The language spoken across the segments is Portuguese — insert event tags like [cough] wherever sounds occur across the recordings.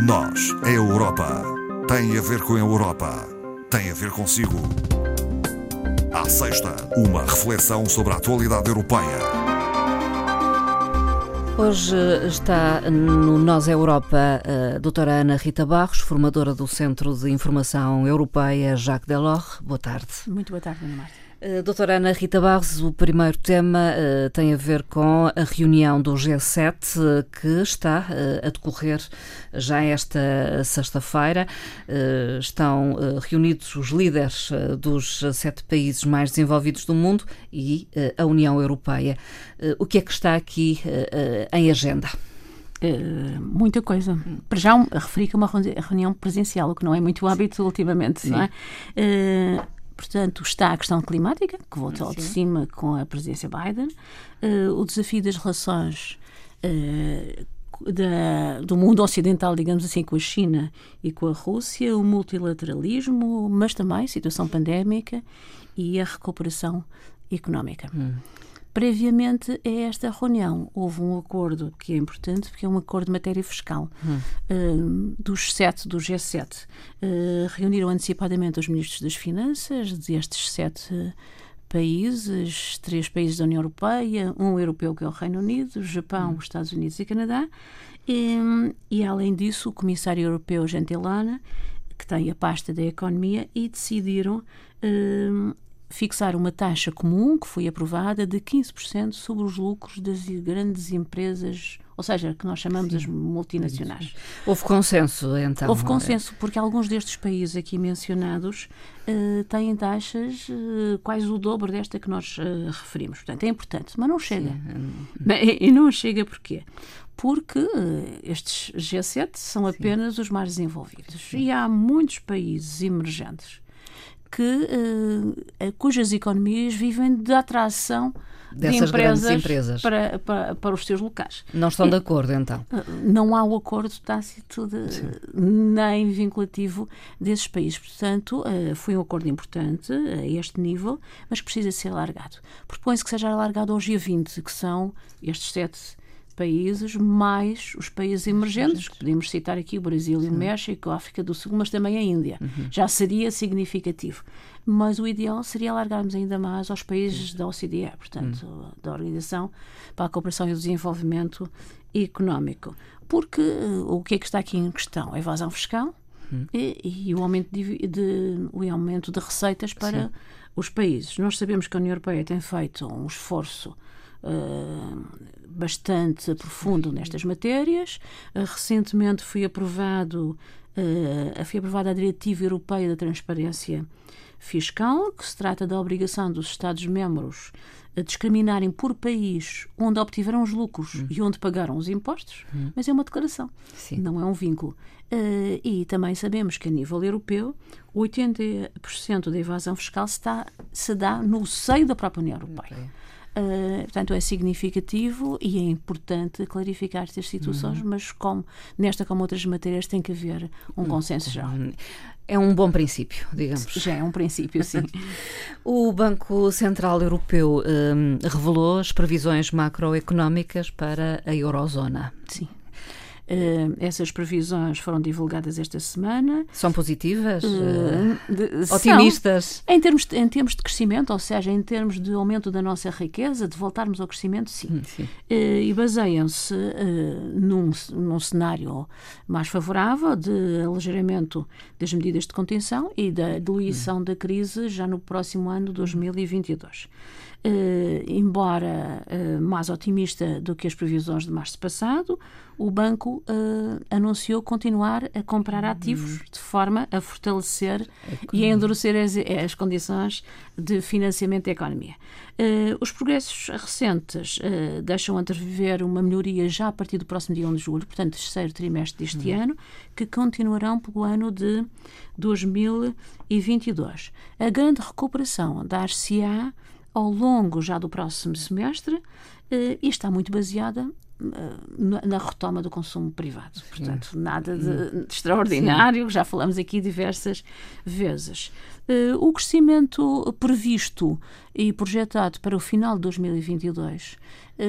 Nós, a Europa, tem a ver com a Europa, tem a ver consigo. À sexta, uma reflexão sobre a atualidade europeia. Hoje está no Nós Europa a doutora Ana Rita Barros, formadora do Centro de Informação Europeia Jacques Delors. Boa tarde. Muito boa tarde, Ana Marta. Uh, doutora Ana Rita Barros, o primeiro tema uh, tem a ver com a reunião do G7 uh, que está a decorrer já esta sexta-feira. estão reunidos os líderes dos sete países mais desenvolvidos do mundo e a União Europeia. o que é que está aqui em agenda? Uh, muita coisa. Para já, referi que é uma reunião presencial, o que não é muito hábito ultimamente, Sim. não é? Uh, Portanto, está a questão climática, que voltou ao de cima com a presidência Biden, uh, o desafio das relações uh, da, do mundo ocidental, digamos assim, com a China e com a Rússia, o multilateralismo, mas também a situação pandémica e a recuperação económica. Hum. Previamente a esta reunião, houve um acordo que é importante, porque é um acordo de matéria fiscal hum. uh, dos sete, do G7. Uh, reuniram antecipadamente os ministros das Finanças destes sete países, três países da União Europeia, um europeu que é o Reino Unido, Japão, hum. os Estados Unidos e Canadá. E, e, além disso, o comissário europeu Gentilana, que tem a pasta da economia, e decidiram uh, fixar uma taxa comum que foi aprovada de 15% sobre os lucros das grandes empresas, ou seja, que nós chamamos Sim. as multinacionais. Houve consenso, então? Houve consenso, porque alguns destes países aqui mencionados uh, têm taxas uh, quase o dobro desta que nós uh, referimos. Portanto, é importante, mas não chega. Bem, e não chega porquê? Porque estes G7 são apenas Sim. os mais desenvolvidos. Sim. E há muitos países emergentes que, uh, cujas economias vivem da atração Dessas de empresas, empresas. Para, para, para, os seus locais. Não estão de acordo, então? Eh, não há o acordo tácito de, nem vinculativo desses países. Portanto, foi um acordo importante a este nível, mas precisa ser alargado. Propõe-se que seja alargado ao G20, que são estes sete países, mais os países emergentes, que podemos citar aqui o Brasil e o México, a África do Sul, mas também a Índia. Uhum. Já seria significativo. Mas o ideal seria alargarmos ainda mais aos países da OCDE, portanto, uhum. da Organização para a Cooperação e o Desenvolvimento Económico. Porque uh, o que é que está aqui em questão? A evasão fiscal, uhum. e, e, o aumento de, de, o aumento de receitas para Sim. os países. Nós sabemos que a União Europeia tem feito um esforço bastante profundo nestas matérias. Uh, recentemente foi aprovado uh, foi aprovada a Diretiva Europeia da Transparência Fiscal, que se trata da obrigação dos Estados-membros a discriminarem por país onde obtiveram os lucros hum. e onde pagaram os impostos, hum. mas é uma declaração, Sim. não é um vínculo. Uh, e também sabemos que a nível europeu 80% da evasão fiscal se, está, se dá no seio da própria União Europeia. Okay. Uh, portanto, é significativo e é importante clarificar estas situações, uhum. mas como nesta como outras matérias tem que haver um uhum. consenso geral. É um bom princípio, digamos. Já é um princípio, sim. [laughs] o Banco Central Europeu um, revelou as previsões macroeconómicas para a eurozona. Sim. Uh, essas previsões foram divulgadas esta semana. São positivas? Uh, de, otimistas? São, em, termos de, em termos de crescimento, ou seja, em termos de aumento da nossa riqueza, de voltarmos ao crescimento, sim. Hum, sim. Uh, e baseiam-se num, num cenário mais favorável de aligeiramento das medidas de contenção e da diluição hum. da crise já no próximo ano 2022. Uh, embora uh, mais otimista do que as previsões de março passado, o banco uh, anunciou continuar a comprar uhum. ativos de forma a fortalecer e a endurecer as, as, condições de financiamento da economia. os progressos recentes deixam antever uma melhoria já a partir do próximo dia 1 de julho, portanto, terceiro trimestre deste uhum. ano, que continuarão pelo ano de 2022. A grande recuperação dar-se-á ao longo já do próximo semestre eh, e está muito baseada eh, na retoma do consumo privado. Portanto, nada de, hum. de extraordinário, Sim. já falamos aqui diversas vezes. Eh, o crescimento previsto e projetado para o final de 2022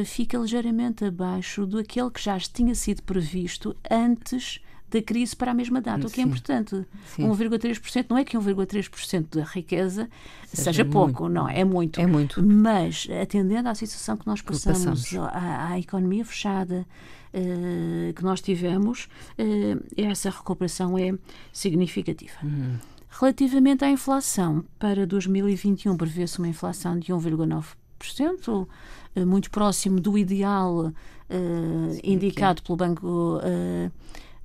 fica ligeiramente abaixo do aquele que já tinha sido previsto antes da crise para a mesma data, o que é importante. 1,3% não é que 1,3% da riqueza seja, seja pouco, muito. não, é muito. É muito. Mas, atendendo à situação que nós passamos, passamos. À, à, economia fechada uh, que nós tivemos, uh, essa recuperação é significativa. Uhum. Relativamente à inflação, para 2021 prevê-se uma inflação de 1,9%, eh, muito próximo do ideal uh, indicado pelo Banco uh,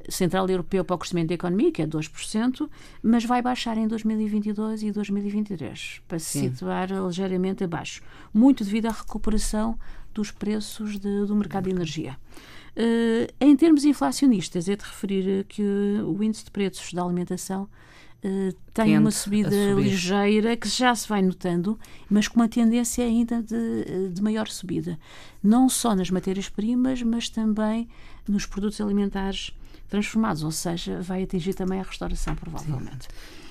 Central Europeu para o Crescimento da Economia, que é 2%, mas vai baixar em 2022 e 2023, para se Sim. situar ligeiramente abaixo, muito devido à recuperação dos preços de, do mercado de energia. Uh, em termos inflacionistas, é de referir que o índice de preços da alimentação Uh, tem uma subida ligeira que já se vai notando, mas com uma tendência ainda de, de maior subida. Não só nas matérias-primas, mas também nos produtos alimentares transformados, ou seja, vai atingir também a restauração, provavelmente. Sim.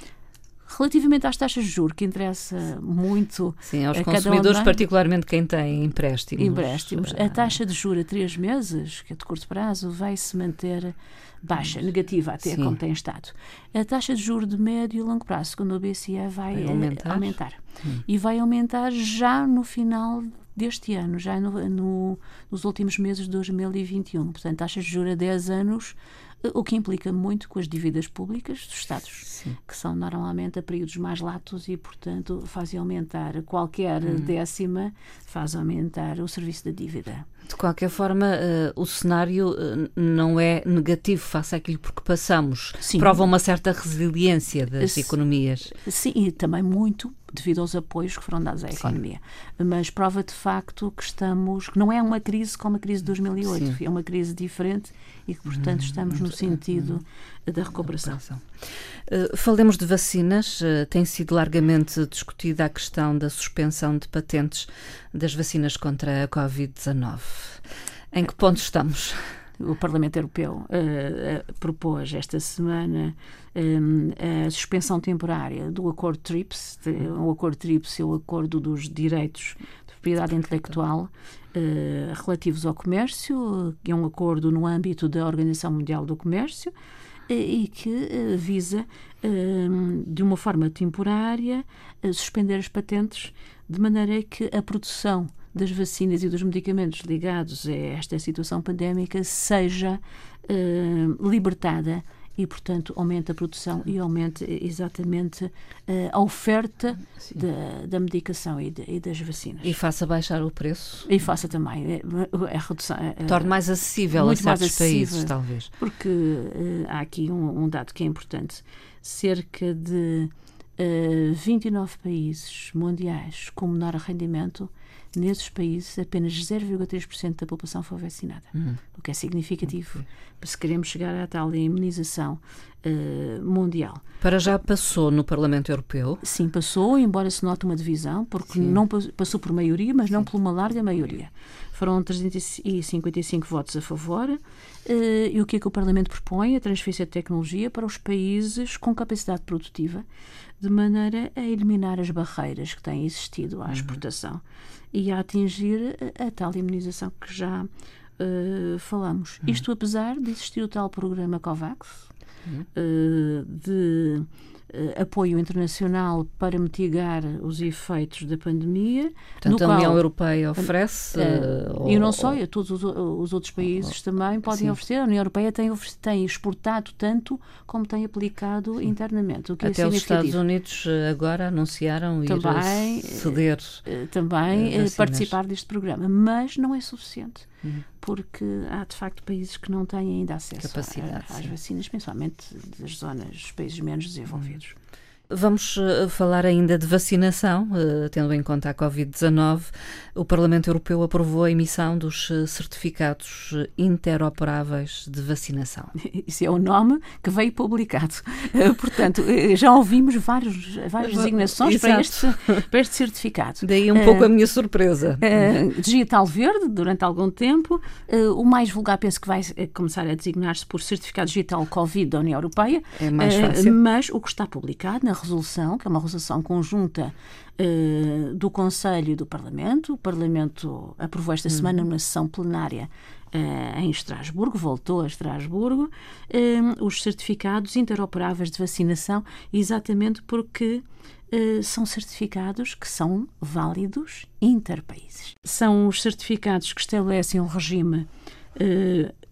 Relativamente às taxas de juros, que interessa muito Sim, aos a consumidores, um particularmente quem tem empréstimos. Empréstimos. A taxa de juros a três meses, que é de curto prazo, vai se manter baixa, negativa até Sim. como tem estado. A taxa de juros de médio e longo prazo, segundo o BCE, vai, vai aumentar, aumentar. Hum. e vai aumentar já no final deste ano, já no, no, nos últimos meses de 2021. Portanto, taxas de juros a 10 anos o que implica muito com as dívidas públicas dos Estados, Sim. que são normalmente a períodos mais latos e, portanto, fazem aumentar qualquer hum. décima, faz aumentar o serviço da dívida. De qualquer forma, uh, o cenário uh, não é negativo face àquilo porque passamos. Sim. Prova uma certa resiliência das economias. Sim, e também muito devido aos apoios que foram dados à economia. Sim. Mas prova de facto que estamos, que não é uma crise como a crise de 2008, Sim. é uma crise diferente e que, portanto, hum, estamos no sentido da recuperação. Uh, falemos de vacinas. Uh, tem sido largamente discutida a questão da suspensão de patentes das vacinas contra a Covid-19. Em que ponto estamos? O Parlamento Europeu uh, propôs esta semana um, a suspensão temporária do acordo TRIPS. De, o acordo TRIPS é o acordo dos direitos de propriedade intelectual uh, relativos ao comércio, que é um acordo no âmbito da Organização Mundial do Comércio e que visa, de uma forma temporária, suspender as patentes de maneira que a produção das vacinas e dos medicamentos ligados a esta situação pandémica seja uh, libertada e, portanto, aumenta a produção e aumenta exatamente uh, a oferta da, da, medicação e, de, e, das vacinas. E faça baixar o preço? E faça também. A redução, Torne mais acessível a certos países, talvez. Porque uh, há aqui um, um, dado que é importante. Cerca de uh, 29 países mundiais com menor rendimento nesses países apenas 0,3% da população foi vacinada, uhum. o que é significativo okay. se queremos chegar à tal imunização uh, mundial. Para já passou no Parlamento Europeu? Sim, passou, embora se note uma divisão, porque Sim. não passou por maioria, mas Sim. não por uma larga maioria. Foram 355 votos a favor. Uh, e o que é que o Parlamento propõe? A transferência de tecnologia para os países com capacidade produtiva, de maneira a eliminar as barreiras que têm existido à uhum. exportação e a atingir a, a tal imunização que já uh, falamos. Uhum. Isto apesar de existir o tal programa COVAX, uhum. uh, de apoio internacional para mitigar os efeitos da pandemia. Portanto, a União Europeia oferece. Uh, e não só, ou, todos os, os, outros países ou, também podem sim. oferecer. A União Europeia tem, tem exportado tanto como tem aplicado sim. internamente. O que é Até é os Estados Unidos eh, agora anunciaram também, ir ceder. Também participar deste programa, mas não é suficiente. Uhum. Porque há de facto países que não têm ainda acesso a, às vacinas, principalmente das zonas, dos países menos desenvolvidos. Vamos uh, falar ainda de vacinação, uh, tendo em conta a Covid-19. O Parlamento Europeu aprovou a emissão dos uh, certificados interoperáveis de vacinação. [laughs] Isso é o nome que veio publicado. Portanto, já ouvimos vários, várias designações para este, para este certificado. Daí um pouco a minha surpresa. digital verde, durante algum tempo. o mais vulgar penso que vai começar a designar-se por certificado digital Covid da União Europeia. É mais fácil. mas o que está publicado na resolução, que é uma resolução conjunta uh, do Conselho e do Parlamento. O Parlamento aprovou esta semana numa sessão plenária uh, em Estrasburgo, voltou a Estrasburgo, os certificados interoperáveis de vacinação, exatamente porque são certificados que são válidos interpaíses. São os certificados que estabelecem um regime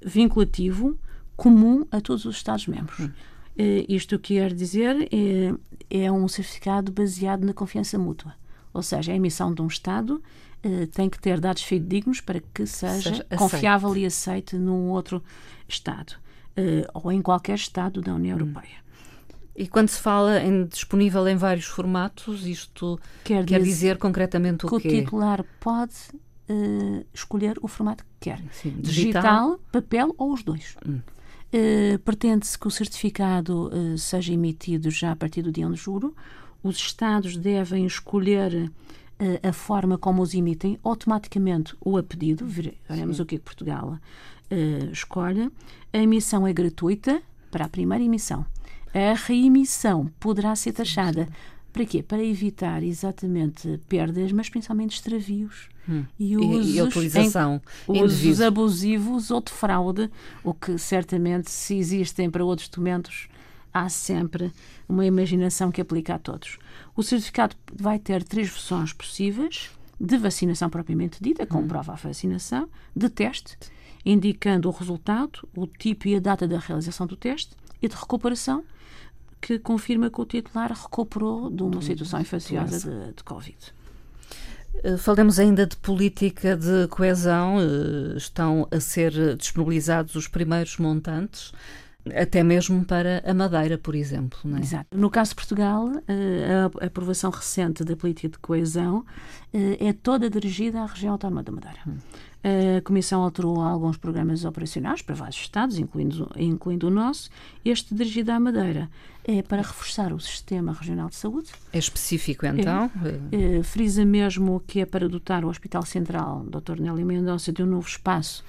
vinculativo comum a todos os Estados-membros. Hum. Uh, isto quer dizer é, é um certificado baseado na confiança mútua. Ou seja, a emissão de um Estado uh, tem que ter dados fidedignos para que seja, seja confiável e aceite num outro Estado. Uh, ou em qualquer Estado da União hum. Europeia. E quando se fala em disponível em vários formatos, isto quer, quer dizer, concretamente o que o titular pode uh, escolher o formato que quer. Sim, digital. digital. papel ou os dois. Hum. Uh, Pretende-se que o certificado uh, seja emitido já a partir do dia 1 de julho. Os Estados devem escolher uh, a forma como os emitem automaticamente ou a pedido. Veremos Sim. o que, é que Portugal escolhe. A emissão é gratuita para a primeira emissão. A reemissão poderá ser taxada. Para quê? Para evitar exatamente perdas, mas principalmente extravios Hum. E, usos, e, e utilização em, usos abusivos ou de fraude, o que certamente, se existem para outros documentos, há sempre uma imaginação que aplica a todos. O certificado vai ter três versões possíveis: de vacinação propriamente dita, com hum. prova a vacinação, de teste, indicando o resultado, o tipo e a data da realização do teste, e de recuperação, que confirma que o titular recuperou de uma situação infecciosa de, de Covid. Eh, falemos ainda de política de coesão. Eh, estão a ser disponibilizados os primeiros montantes até mesmo para a Madeira, por exemplo. É? Exato. No caso de Portugal, eh, a aprovação recente da política de coesão é toda dirigida à região autónoma da Madeira. A Comissão alterou alguns programas operacionais para vários Estados, incluindo, incluindo o nosso. Este dirigido à Madeira é para reforçar o Sistema Regional de Saúde. É específico, então? É, é, frisa mesmo que é para dotar o Hospital Central Dr. Nélio Mendonça de um novo espaço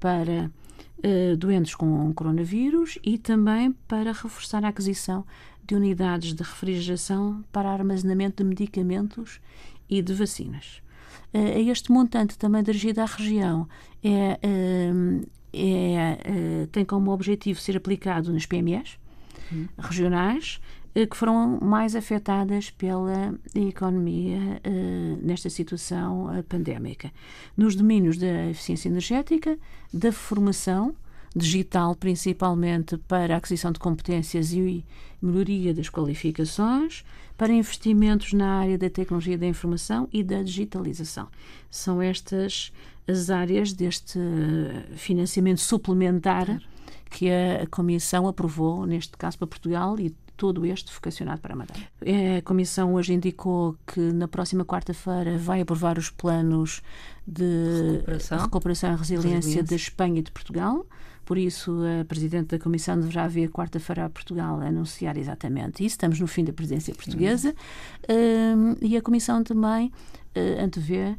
para uh, doentes com coronavírus e também para reforçar a aquisição de unidades de refrigeração para armazenamento de medicamentos e de vacinas. Uh, este montante também dirigido à região é, uh, é, tem como objetivo ser aplicado nas PMEs uhum. regionais que foram mais afetadas pela economia nesta situação pandémica. Nos domínios da eficiência energética, da formação, digital, principalmente para a aquisição de competências e melhoria das qualificações, para investimentos na área da tecnologia da informação e da digitalização. São estas as áreas deste financiamento suplementar que a Comissão aprovou, neste caso para Portugal, e todo este vocacionado para a Madeira. A Comissão hoje indicou que na próxima quarta-feira vai aprovar os planos de recuperação, recuperação e resiliência, resiliência da Espanha e de Portugal. Por isso, a Presidente da Comissão deverá vir quarta-feira a Portugal a anunciar exatamente isso. Estamos no fim da presidência portuguesa. Uh, e a Comissão também uh, antevê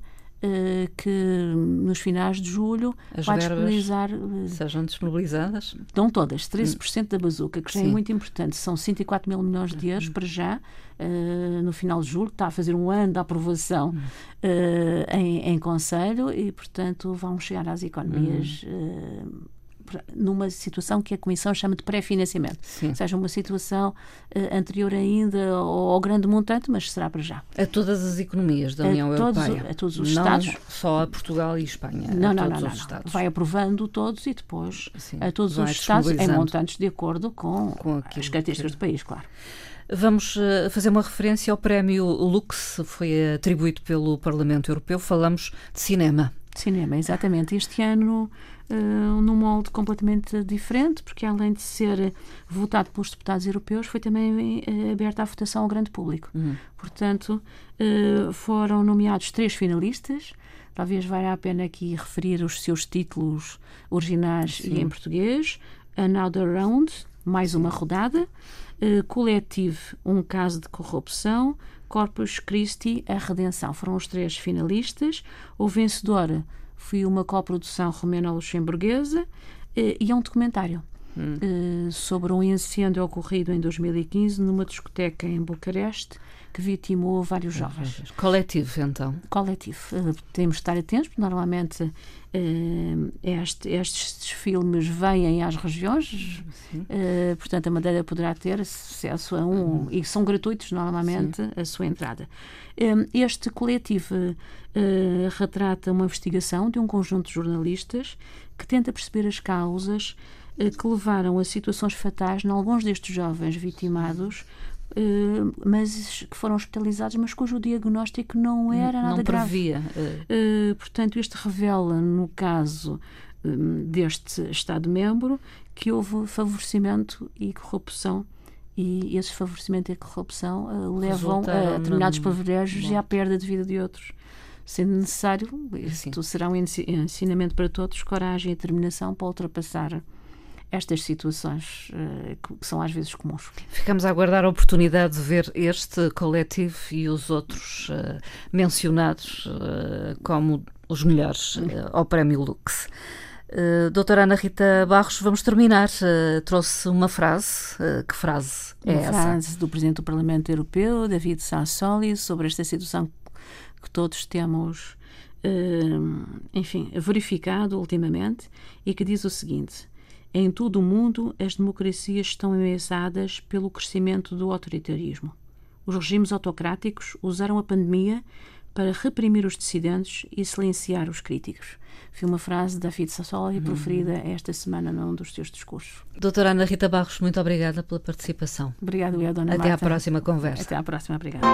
que nos finais de julho As vai disponibilizar. Uh, sejam disponibilizadas? Estão todas, 13% hum. da bazuca, que já é Sim. é muito importante. São 104 mil milhões de euros para já, uh, no final de julho. Está a fazer um ano de aprovação hum. em, em Conselho e, portanto, vão chegar às economias. Hum numa situação que a Comissão chama de pré-financiamento. Ou seja, uma situação uh, anterior ainda ao, ao, grande montante, mas será para já. A todas as economias da União a todos, Europeia? A todos os não Estados. só a Portugal e Espanha? Não, não, não, não, não. Vai aprovando todos e depois Sim, a todos os Estados em montantes de acordo com, com as características do país, claro. Vamos eh, fazer uma referência ao prémio Lux, foi atribuído pelo Parlamento Europeu. Falamos de cinema. Cinema, exatamente. Este ano uh, num molde completamente diferente, porque além de ser votado pelos deputados europeus, foi também uh, aberta à votação ao grande público. Uhum. Portanto, uh, foram nomeados três finalistas. Talvez valha a pena aqui referir os seus títulos originais Sim. e em português. Another Round, mais uma rodada. Uh, coletivo, um caso de corrupção. Corpus Christi, a redenção. Foram os três finalistas. O vencedor foi uma coprodução romeno-luxemburguesa eh, e é um documentário. Hum. sobre um incêndio ocorrido em 2015 numa discoteca em Bucareste que vitimou vários jovens. Coletivo, então? Coletivo. Uh, temos de estar atentos, porque normalmente uh, este, estes filmes vêm às regiões, uh, portanto a Madeira poderá ter acesso a um, uhum. e são gratuitos normalmente Sim. a sua entrada. este coletivo retrata uma investigação de um conjunto de jornalistas que tenta perceber as causas que levaram a situações fatais em alguns destes jovens vitimados Uh, mas que foram hospitalizados, mas cujo diagnóstico não era nada não previa. grave. Uh, portanto, isto revela, no caso deste Estado-membro, que houve favorecimento e corrupção e esse favorecimento e corrupção levam a determinados privilégios e à perda de vida de outros. Sendo necessário, isto será um ensinamento para todos, coragem e determinação para ultrapassar estas situações uh, que são às vezes comuns. Ficamos a aguardar a oportunidade de ver este coletivo e os outros uh, mencionados uh, como os melhores ao Prémio Lux. Uh, doutora Ana Rita Barros, vamos terminar. Uh, trouxe uma frase. Uh, que frase é uma essa? frase do Presidente do Parlamento Europeu, David Sassoli, sobre esta situação que todos temos, enfim, verificado ultimamente e que diz o seguinte: em todo o mundo, as democracias estão ameaçadas pelo crescimento do autoritarismo. Os regimes autocráticos usaram a pandemia para reprimir os dissidentes e silenciar os críticos. Foi uma frase de David Sassoli uhum. proferida esta semana num dos seus discursos. Doutora Ana Rita Barros, muito obrigada pela participação. Obrigada, eu, Dona Até Marta. à próxima conversa. Até à próxima, obrigada.